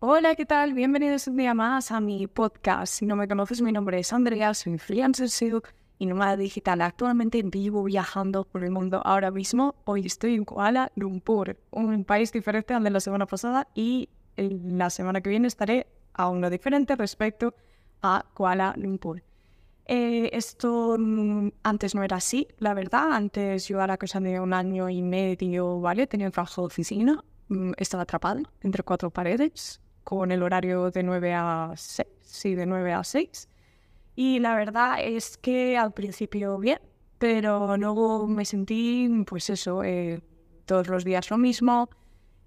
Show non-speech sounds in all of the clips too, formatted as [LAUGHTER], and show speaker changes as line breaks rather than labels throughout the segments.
Hola, ¿qué tal? Bienvenidos un día más a mi podcast. Si no me conoces, mi nombre es Andrea, soy freelancer SEO y nómada digital. Actualmente vivo viajando por el mundo ahora mismo. Hoy estoy en Kuala Lumpur, un país diferente al de la semana pasada y la semana que viene estaré a uno diferente respecto a Kuala Lumpur. Eh, esto antes no era así, la verdad. Antes yo era cosa de un año y medio, ¿vale? Tenía un trabajo de oficina, mm, estaba atrapado entre cuatro paredes con el horario de 9 a 6, sí, de 9 a 6. Y la verdad es que al principio bien, pero luego me sentí, pues eso, eh, todos los días lo mismo.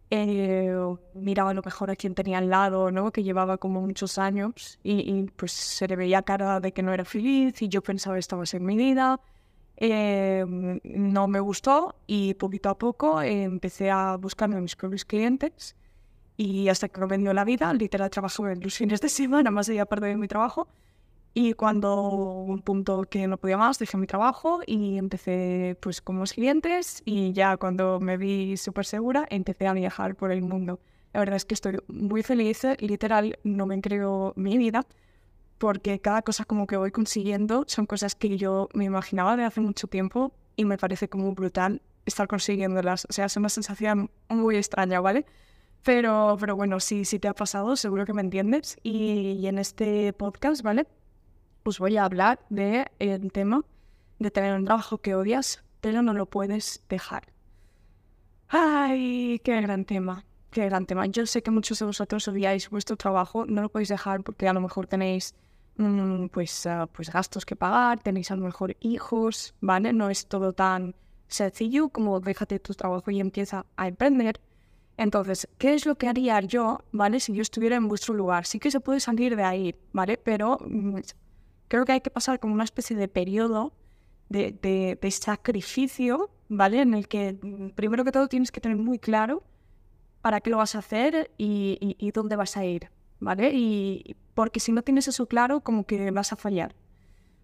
Eh, miraba lo mejor a quien tenía al lado, ¿no? Que llevaba como muchos años y, pues se le veía cara de que no era feliz y yo pensaba estabas en mi vida. Eh, no me gustó y poquito a poco empecé a buscarme a mis propios clientes y hasta que no me dio la vida, literal trabajo en los fines de semana, más allá de mi trabajo. Y cuando un punto que no podía más, dejé mi trabajo y empecé pues con los clientes y ya cuando me vi súper segura, empecé a viajar por el mundo. La verdad es que estoy muy feliz, literal, no me creo mi vida, porque cada cosa como que voy consiguiendo son cosas que yo me imaginaba de hace mucho tiempo y me parece como brutal estar consiguiéndolas. O sea, es una sensación muy extraña, ¿vale? Pero, pero bueno, si, si te ha pasado, seguro que me entiendes. Y, en este podcast, ¿vale? Pues voy a hablar del de tema de tener un trabajo que odias, pero no lo puedes dejar. ¡Ay, qué gran tema! Qué gran tema. Yo sé que muchos de vosotros odiáis vuestro trabajo, no lo podéis dejar porque a lo mejor tenéis mm, pues, ah, pues gastos que pagar, tenéis a lo mejor hijos, ¿vale? No es todo tan sencillo como déjate tu trabajo y empieza a emprender. Entonces, ¿qué es lo que haría yo, ¿vale? Si yo estuviera en vuestro lugar. Sí que se puede salir de ahí, ¿vale? Pero mm, creo que hay que pasar como una especie de periodo de, sacrificio, ¿vale? En el que mm, primero que todo tienes que tener muy claro para qué lo vas a hacer y, dónde vas a ir, ¿vale? Y porque si no tienes eso claro, como que vas a fallar.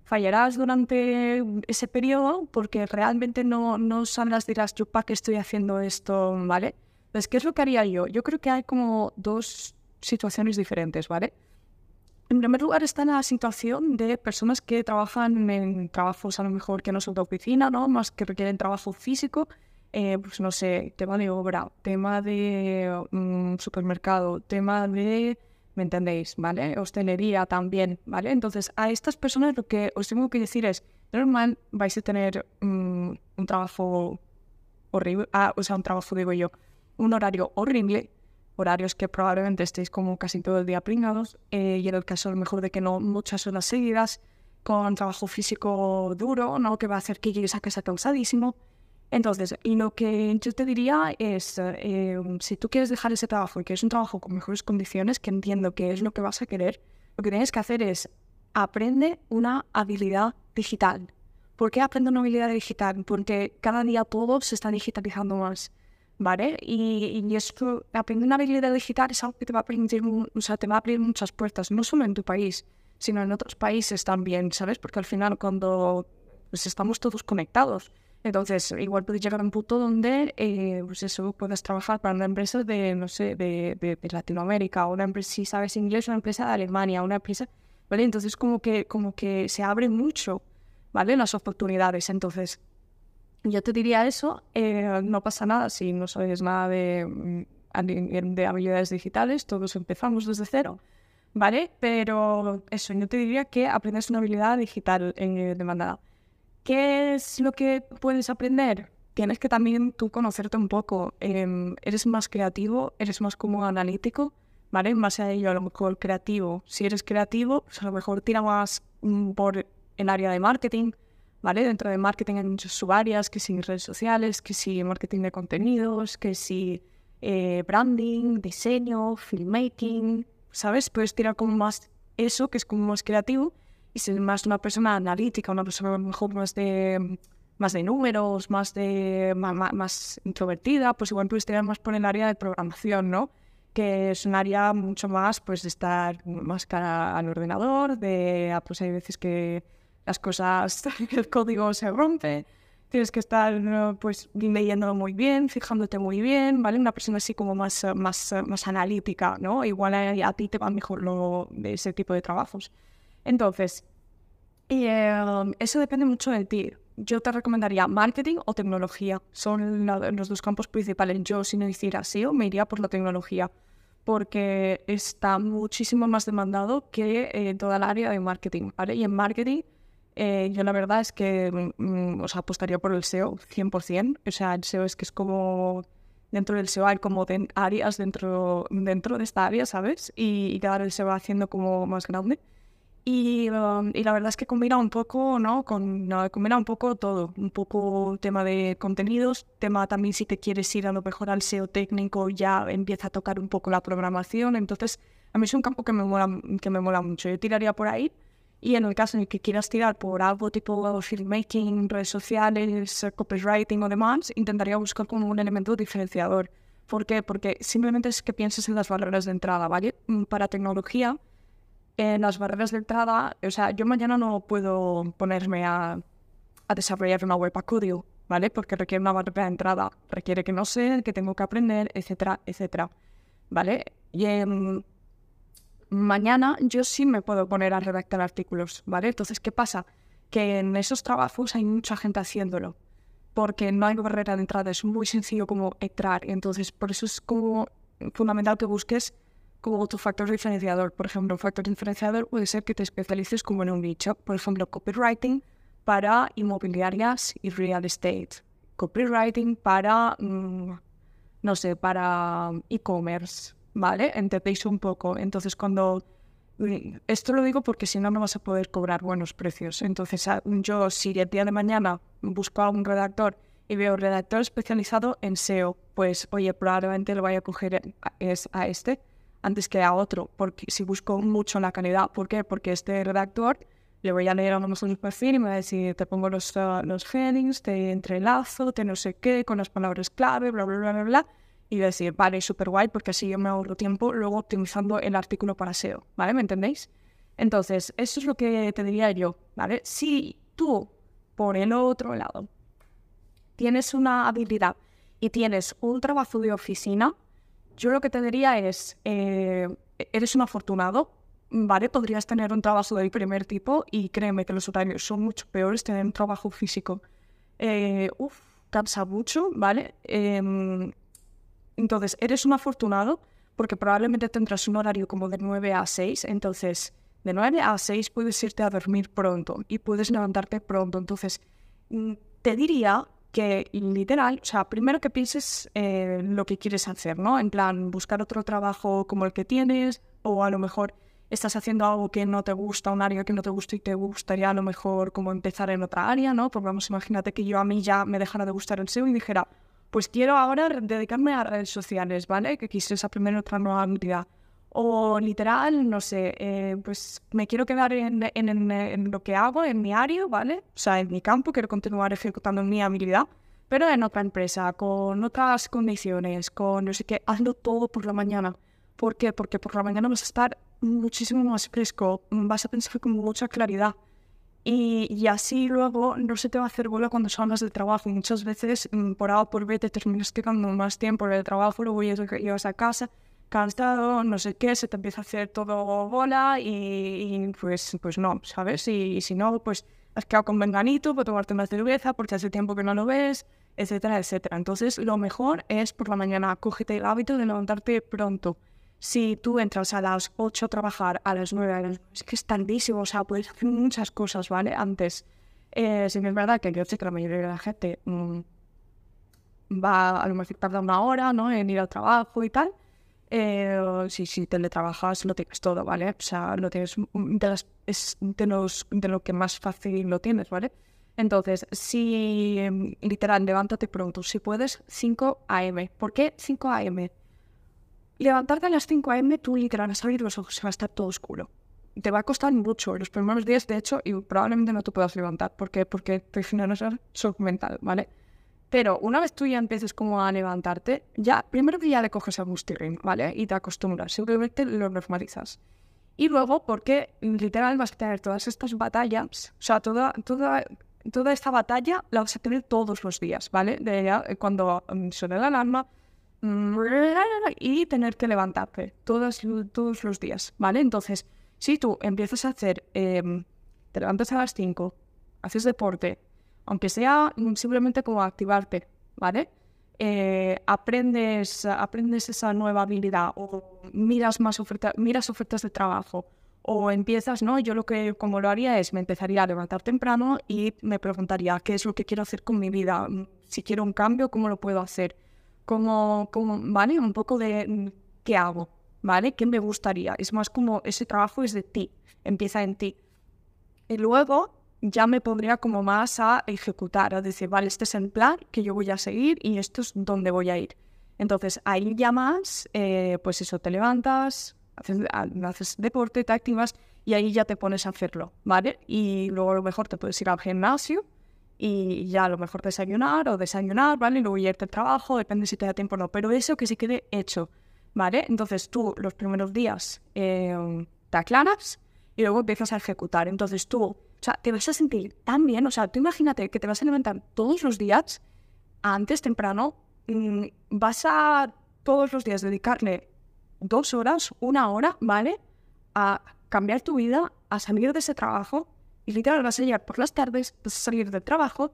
Fallarás durante ese periodo porque realmente no, no sabrás, dirás, yo para qué estoy haciendo esto, ¿vale? Entonces, ¿qué es lo que haría yo? Yo creo que hay como dos situaciones diferentes, ¿vale? En primer lugar está la situación de personas que trabajan en trabajos a lo mejor que no son de oficina, ¿no? Más que requieren trabajo físico, eh, pues no sé, tema de obra, tema de mm, supermercado, tema de, ¿me entendéis? ¿Vale? Hostelería también, ¿vale? Entonces, a estas personas lo que os tengo que decir es, normal vais a tener mm, un trabajo horrible, ah, o sea, un trabajo, digo yo, un horario horrible, horarios que probablemente estéis como casi todo el día pringados, eh, y en el caso a lo mejor de que no muchas horas seguidas, con trabajo físico duro, ¿no? que va a hacer que llegues a casa cansadísimo. Entonces, lo que yo te diría es, eh, si tú quieres dejar ese trabajo y que es un trabajo con mejores condiciones, que entiendo que es lo que vas a querer, lo que tienes que hacer es aprende una habilidad digital. ¿Por qué aprende una habilidad digital? Porque cada día todo se está digitalizando más. ¿Vale? Y, y esto, aprender una habilidad digital es algo que te va a permitir, o sea, te va a abrir muchas puertas, no solo en tu país, sino en otros países también, ¿sabes? Porque al final cuando pues, estamos todos conectados, entonces igual puedes llegar a un punto donde, eh, pues eso, puedes trabajar para una empresa de, no sé, de, de, de Latinoamérica, una empresa, si sabes inglés, una empresa de Alemania, una empresa, ¿vale? Entonces como que, como que se abre mucho, ¿vale? Las oportunidades, entonces yo te diría eso, eh, no pasa nada si no sabes nada de, mm, de habilidades digitales, todos empezamos desde cero, ¿vale? Pero eso, yo te diría que aprendes una habilidad digital eh, demandada. ¿Qué es lo que puedes aprender? Tienes que también tú conocerte un poco. Em, eres más creativo, eres más como analítico, ¿vale? Más a ello, a lo mejor creativo. Si eres creativo, pues a lo mejor tira más mm, por el área de marketing, ¿vale? Dentro de marketing hay muchas subáreas, que si redes sociales, que si marketing de contenidos, que si eh, branding, diseño, filmmaking, ¿sabes? Puedes tirar como más eso, que es como más creativo, y ser más una persona analítica, una persona mejor más de más de números, más de más, introvertida, pues igual puedes tirar más por el área de programación, ¿no? Que es un área mucho más, pues, de estar más cara al ordenador, de, ah, pues hay veces que las cosas, [LAUGHS] el código se rompe, tienes que estar pues leyéndolo muy bien, fijándote muy bien, ¿vale? Una persona así como más, más, más analítica, ¿no? Igual a, ti te va mejor lo, ese tipo de trabajos. Entonces, eh, eso depende mucho de ti. Yo te recomendaría marketing o tecnología. Son los dos campos principales. Yo, si no hiciera SEO, me iría por la tecnología porque está muchísimo más demandado que eh, toda el área de marketing, ¿vale? Y en marketing eh, yo la verdad es que mm, os apostaría por el SEO 100%. O sea, el SEO es que es como... Dentro del SEO hay como áreas dentro, dentro de esta área, ¿sabes? Y, y cada vez se va haciendo como más grande. Y, um, y, la verdad es que combina un poco, ¿no? Con, combina un poco todo, un poco tema de contenidos, tema también si te quieres ir a lo mejor al SEO técnico, ya empieza a tocar un poco la programación, entonces a mí es un campo que me mola, que me mola mucho, yo tiraría por ahí y en el caso en el que quieras tirar por algo tipo filmmaking, redes sociales, copywriting o demás, intentaría buscar como un elemento diferenciador. ¿Por qué? Porque simplemente es que pienses en las barreras de entrada, ¿vale? Mm, para tecnología en las barreras de entrada, o sea, yo mañana no puedo ponerme a, a desarrollar una web a código, ¿vale? Porque requiere una barrera de entrada, requiere que no sé, que tengo que aprender, etcétera, etcétera, ¿vale? Y em, mañana yo sí me puedo poner a redactar artículos, ¿vale? Entonces, ¿qué pasa? Que en esos trabajos hay mucha gente haciéndolo, porque no hay barrera de entrada, es muy sencillo como entrar, entonces por eso es como fundamental que busques como tu factor diferenciador. Por ejemplo, un factor diferenciador puede ser que te especialices como en un nicho. Por ejemplo, copywriting para inmobiliarias y real estate. Copywriting para, mm, no sé, para e-commerce, ¿vale? Entendéis un poco. Entonces, cuando... Esto lo digo porque si no, no vas a poder cobrar buenos precios. Entonces, yo si el día de mañana busco a un redactor y veo un redactor especializado en SEO, pues oye, probablemente lo vaya a coger a este antes que a otro, porque si busco mucho la calidad, ¿por qué? Porque este redactor le voy a leer a lo mejor su perfil y me va a decir, te pongo los, uh, los headings, te entrelazo, te no sé qué, con las palabras clave, bla, bla, bla, bla, bla, y decir, vale, súper guay, porque así yo me ahorro tiempo luego optimizando el artículo para SEO, ¿vale? ¿Me entendéis? Entonces, eso es lo que te diría yo, ¿vale? Si tú, por el otro lado, tienes una habilidad y tienes un trabajo de oficina, yo lo que te diría es, eh, eres un afortunado, ¿vale? Podrías tener un trabajo del primer tipo y créeme que los horarios son mucho peores, tener un trabajo físico. Eh, uf, cansa mucho, ¿vale? Em, entonces, eres un afortunado porque probablemente tendrás un horario como de 9 a 6, entonces de 9 a 6 puedes irte a dormir pronto y puedes levantarte pronto. Entonces, mm, te diría que literal, o sea, primero que pienses eh, lo que quieres hacer, ¿no? En plan, buscar otro trabajo como el que tienes o a lo mejor estás haciendo algo que no te gusta, un área que no te gusta y te gustaría a lo mejor como empezar en otra área, ¿no? Porque vamos, imagínate que yo a mí ya me dejara de gustar el SEO y dijera, pues quiero ahora dedicarme a redes sociales, ¿vale? Que quisieras aprender otra nueva habilidad. O literal, no sé, eh, pues me quiero quedar en, en, lo que hago, en mi área, ¿vale? O sea, en mi campo, quiero continuar ejecutando mi habilidad, pero en otra empresa, con otras condiciones, con no sé qué, hazlo todo por la mañana. ¿Por qué? Porque por la mañana vas a estar muchísimo más fresco, vas a pensar con mucha claridad. Y, y, así luego no se te va a hacer bola cuando salgas del trabajo. Muchas veces, mm, por A o por B, te terminas quedando más tiempo en el trabajo, luego llegas a casa cansado, no sé qué, se te empieza a hacer todo bola y, pues, pues no, ¿sabes? Y, si no, pues has quedado con venganito para tomarte una cerveza porque hace tiempo que no lo ves, etcétera, etcétera. Entonces, lo mejor es por la mañana, cógete el hábito de levantarte pronto. Si tú entras a las 8 a trabajar, a las 9, es que es tardísimo, o sea, puedes hacer muchas cosas, ¿vale? Antes, eh, sí es verdad que yo sé que la mayoría de la gente mm, va a lo mejor tarda una hora, ¿no? En ir al trabajo y tal, eh, si, si teletrabajas lo tienes todo, ¿vale? O sea, lo tienes de, es de, los, de lo que más fácil lo tienes, ¿vale? Entonces, si em, literal, levántate pronto, si puedes, 5 a.m. ¿Por qué 5 a.m.? Levantarte a las 5 a.m., tú literal vas a abrir los ojos, se va a estar todo oscuro. Te va a costar mucho los primeros días, de hecho, y probablemente no te puedas levantar. ¿Por qué? Porque te generas shock mental, ¿vale? Pero una vez tú ya empieces como a levantarte, ya, primero que ya le coges a gustirring, ¿vale? Y te acostumbras, simplemente lo normalizas. Y luego, porque literal vas a tener todas estas batallas, o sea, toda, toda toda esta batalla la vas a tener todos los días, ¿vale? De cuando mm, suene la alarma y tener que levantarte todos, todos los días, ¿vale? Entonces, si tú empiezas a hacer, em, te levantas a las 5, haces deporte, aunque sea simplemente como activarte, ¿vale? Eh, aprendes, aprendes esa nueva habilidad o miras más ofertas, miras ofertas de trabajo o empiezas, ¿no? Yo lo que como lo haría es me empezaría a levantar temprano y me preguntaría qué es lo que quiero hacer con mi vida, si quiero un cambio, cómo lo puedo hacer, cómo, cómo ¿vale? Un poco de qué hago, ¿vale? ¿Qué me gustaría? Es más como ese trabajo es de ti, empieza en ti. Y luego ya me pondría como más a ejecutar, a decir, vale, este es el plan que yo voy a seguir y esto es donde voy a ir. Entonces ahí ya más, eh, pues eso, te levantas, haces, haces, deporte, te activas y ahí ya te pones a hacerlo, ¿vale? Y luego a lo mejor te puedes ir al gimnasio y ya a lo mejor desayunar o desayunar, ¿vale? Y luego irte al trabajo, depende si te da tiempo o no, pero eso que se quede hecho, ¿vale? Entonces tú los primeros días eh, te aclaras y luego empiezas a ejecutar. Entonces tú o sea, te vas a sentir tan bien. O sea, tú imagínate que te vas a levantar todos los días, antes, temprano, mm, vas a todos los días dedicarle dos horas, una hora, ¿vale? A cambiar tu vida, a salir de ese trabajo y literal vas a llegar por las tardes, vas a salir del trabajo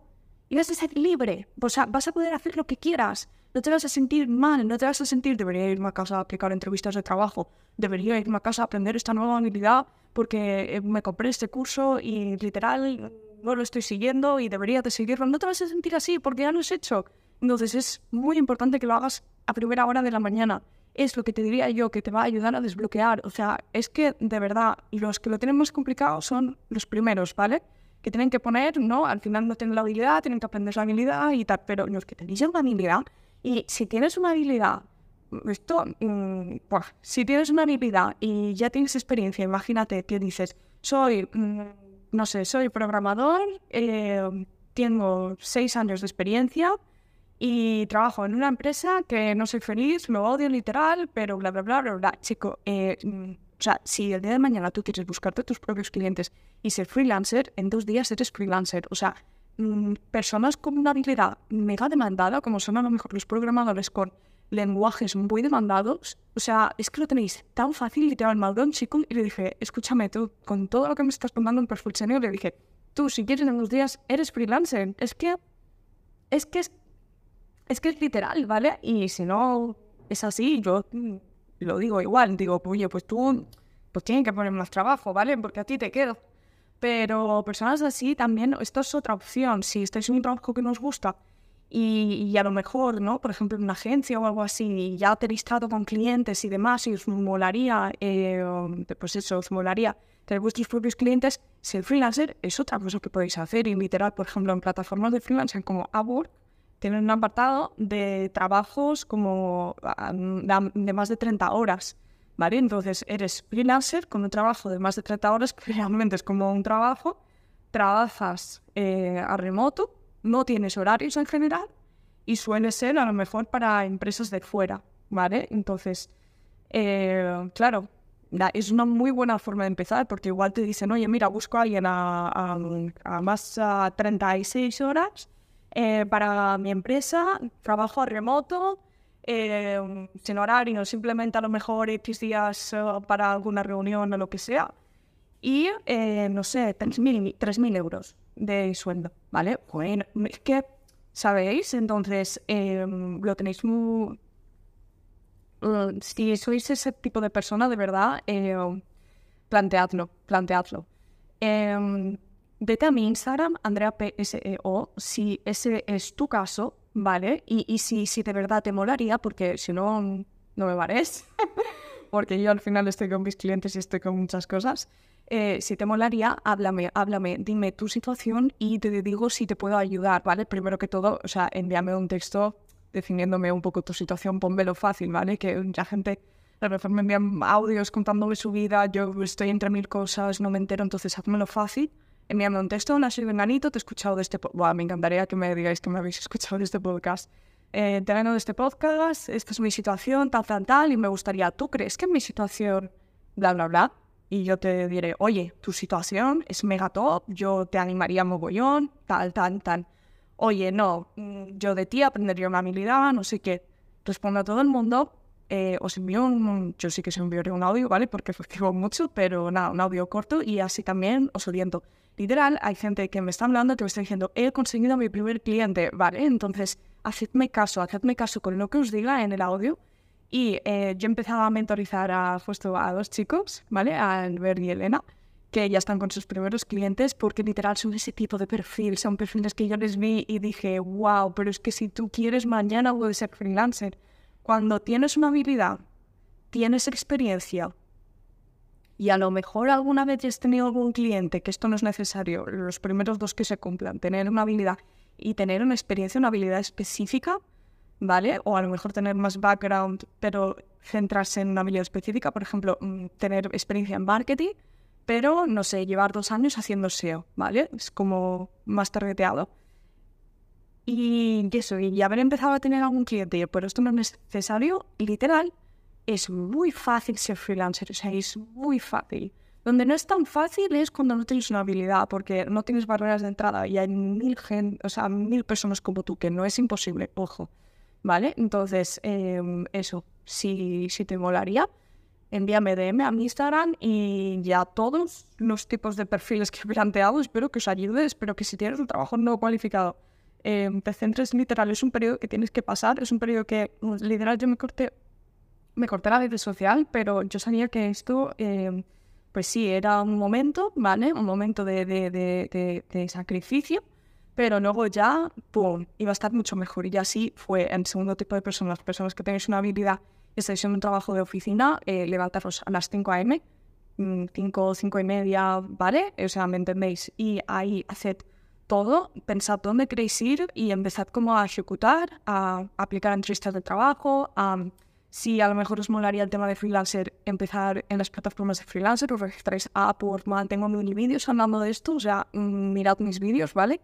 y vas a ser libre. O sea, vas a poder hacer lo que quieras. No te vas a sentir mal, no te vas a sentir, debería irme a casa a aplicar entrevistas de trabajo, debería irme a casa a aprender esta nueva habilidad porque eh, me compré este curso y literal no lo estoy siguiendo y debería de seguirlo. No te vas a sentir así porque ya lo has hecho. Entonces es muy importante que lo hagas a primera hora de la mañana. Es lo que te diría yo que te va a ayudar a desbloquear. O sea, es que de verdad los que lo tienen más complicado son los primeros, ¿vale? Que tienen que poner, ¿no? Al final no tienen la habilidad, tienen que aprender la habilidad y tal. Pero los que tenéis una habilidad, y si tienes una habilidad esto, mm, si tienes una habilidad y ya tienes experiencia, imagínate que dices, soy, mm, no sé, soy programador, eh, tengo seis años de experiencia y trabajo en una empresa que no soy feliz, lo odio literal, pero bla, bla, bla, bla, bla. Chico, eh, mm, o sea, si el día de mañana tú quieres buscarte tus propios clientes y ser freelancer, en dos días eres freelancer. O sea, personas con una habilidad mega demandada, como son a lo mejor los programadores con lenguajes muy demandados. O sea, es que lo tenéis tan fácil, literal, un chico. Y le dije, escúchame tú, con todo lo que me estás contando en perfil senior, le dije, tú, si quieres en unos días, eres freelancer. Es que, es que es, es que es literal, ¿vale? Y si no es así, yo mm, lo digo igual. Digo, oye, pues tú, pues tienes que poner más trabajo, ¿vale? Porque a ti te quedo. Pero personas así también, esto es otra opción. Si estáis en un trabajo que nos gusta y, a lo mejor, ¿no? Por ejemplo, en una agencia o algo así, y ya tenéis trato con clientes y demás, y os molaría, eh, pues eso, os molaría tener vuestros propios clientes, ser freelancer es otra cosa que podéis hacer. Y literal, por ejemplo, en plataformas de freelancer como Upwork, tienen un apartado de trabajos como de más de 30 horas, ¿vale? Entonces, eres freelancer con un trabajo de más de 30 horas, [LAUGHS] que realmente es como un trabajo, trabajas eh, a remoto, no tienes horarios en general y suele ser a lo mejor para empresas de fuera, ¿vale? Entonces, eh, claro, es una muy buena forma de empezar porque igual te dicen, oye, mira, busco a alguien a, a, más a 36 horas eh, para mi empresa, trabajo remoto, eh, sin horario, simplemente a lo mejor X días para alguna reunión o lo que sea. Y, no sé, 3.000 euros de sueldo, ¿vale? Bueno, es que, ¿sabéis? Entonces, em, lo tenéis muy... Uh, si sois ese tipo de persona, de verdad, eh, planteadlo, planteadlo. Eh, vete a mi Instagram, Andrea PSEO, si ese es tu caso, ¿vale? Y, y si, si de verdad te molaría, porque si no, no me vares, [LAUGHS] porque yo al final estoy con mis clientes y estoy con muchas cosas. Eh, si te molaría, háblame, háblame, dime tu situación y te digo si te puedo ayudar, ¿vale? Primero que todo, o sea, envíame un texto definiéndome un poco tu situación, pónmelo fácil, ¿vale? Que mucha gente a mejor me envían audios contándome su vida, yo estoy entre mil cosas, no me entero, entonces házmelo fácil. Envíame un texto, una soy Venganito, te he escuchado de este podcast. me encantaría que me digáis que me habéis [LAUGHS] escuchado de este podcast. Eh, te de este podcast, esta es mi situación, tal, tal, tal, y me gustaría, ¿tú crees que en mi situación, bla, bla, bla? y yo te diré, oye, tu situación es mega top, yo te animaría mogollón, tal, tal, tal. Oye, no, mm, yo de ti aprendería una habilidad, no sé qué. Respondo a todo el mundo, eh, os envío un, yo sí que os enviaré un audio, ¿vale? Porque efectivo mucho, pero nada, un audio corto y así también os oriento. Literal, hay gente que me está hablando que me está diciendo, he conseguido mi primer cliente, ¿vale? Entonces, hacedme caso, hacedme caso con lo que os diga en el audio y eh, yo he empezado a mentorizar a, puesto a dos chicos, ¿vale? A Albert y Elena, que ya están con sus primeros clientes, porque literal son ese tipo de perfil, son perfiles que yo les vi y dije, wow, pero es que si tú quieres mañana puedes ser freelancer. Cuando tienes una habilidad, tienes experiencia y a lo mejor alguna vez has tenido algún cliente, que esto no es necesario, los primeros dos que se cumplan, tener una habilidad y tener una experiencia, una habilidad específica, ¿vale? O a lo mejor tener más background, pero centrarse en una habilidad específica, por ejemplo, mm, tener experiencia en marketing, pero no sé, llevar dos años haciendo SEO, ¿vale? Es como más targeteado. Y eso, y haber empezado a tener algún cliente, pero esto no es necesario, literal, es muy fácil ser freelancer, o sea, es muy fácil. Donde no es tan fácil es cuando no tienes una habilidad, porque no tienes barreras de entrada y hay mil, gen o sea, mil personas como tú, que no es imposible, ojo. ¿vale? Entonces, em, eso, si, si te molaría, envíame DM a mi Instagram y ya todos los tipos de perfiles que he planteado, espero que os ayude, espero que si tienes un trabajo no cualificado, eh, te centres literal, es un periodo que tienes que pasar, es un periodo que literal yo me corté, me corté la red social, pero yo sabía que esto, em, pues sí, era un momento, ¿vale? Un momento de, de, de, de sacrificio, pero luego ya, ¡pum!, iba a estar mucho mejor. Y así fue en segundo tipo de personas, personas que tenéis una habilidad estáis haciendo un trabajo de oficina, eh, levantaros a las 5 a.m., 5, 5 y media, ¿vale? O sea, ¿me entendéis? Y ahí haced todo, pensad dónde queréis ir y empezad como a ejecutar, a aplicar entrevistas de trabajo, a, si a lo mejor os molaría el tema de freelancer, empezar en las plataformas de freelancer, os registráis a Upwork, tengo mil vídeos hablando de esto, o sea, mm, mirad mis vídeos, ¿vale?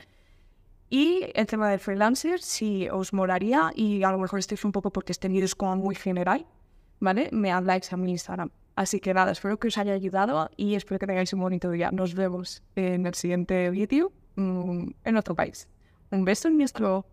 Y el tema de freelancer, si os molaría y a lo mejor estéis un poco porque este vídeo es como muy general, ¿vale? Me habláis a mi Instagram. Así que nada, espero que os haya ayudado y espero que tengáis un bonito día. Nos vemos en el siguiente vídeo mm, en otro país. Un beso en nuestro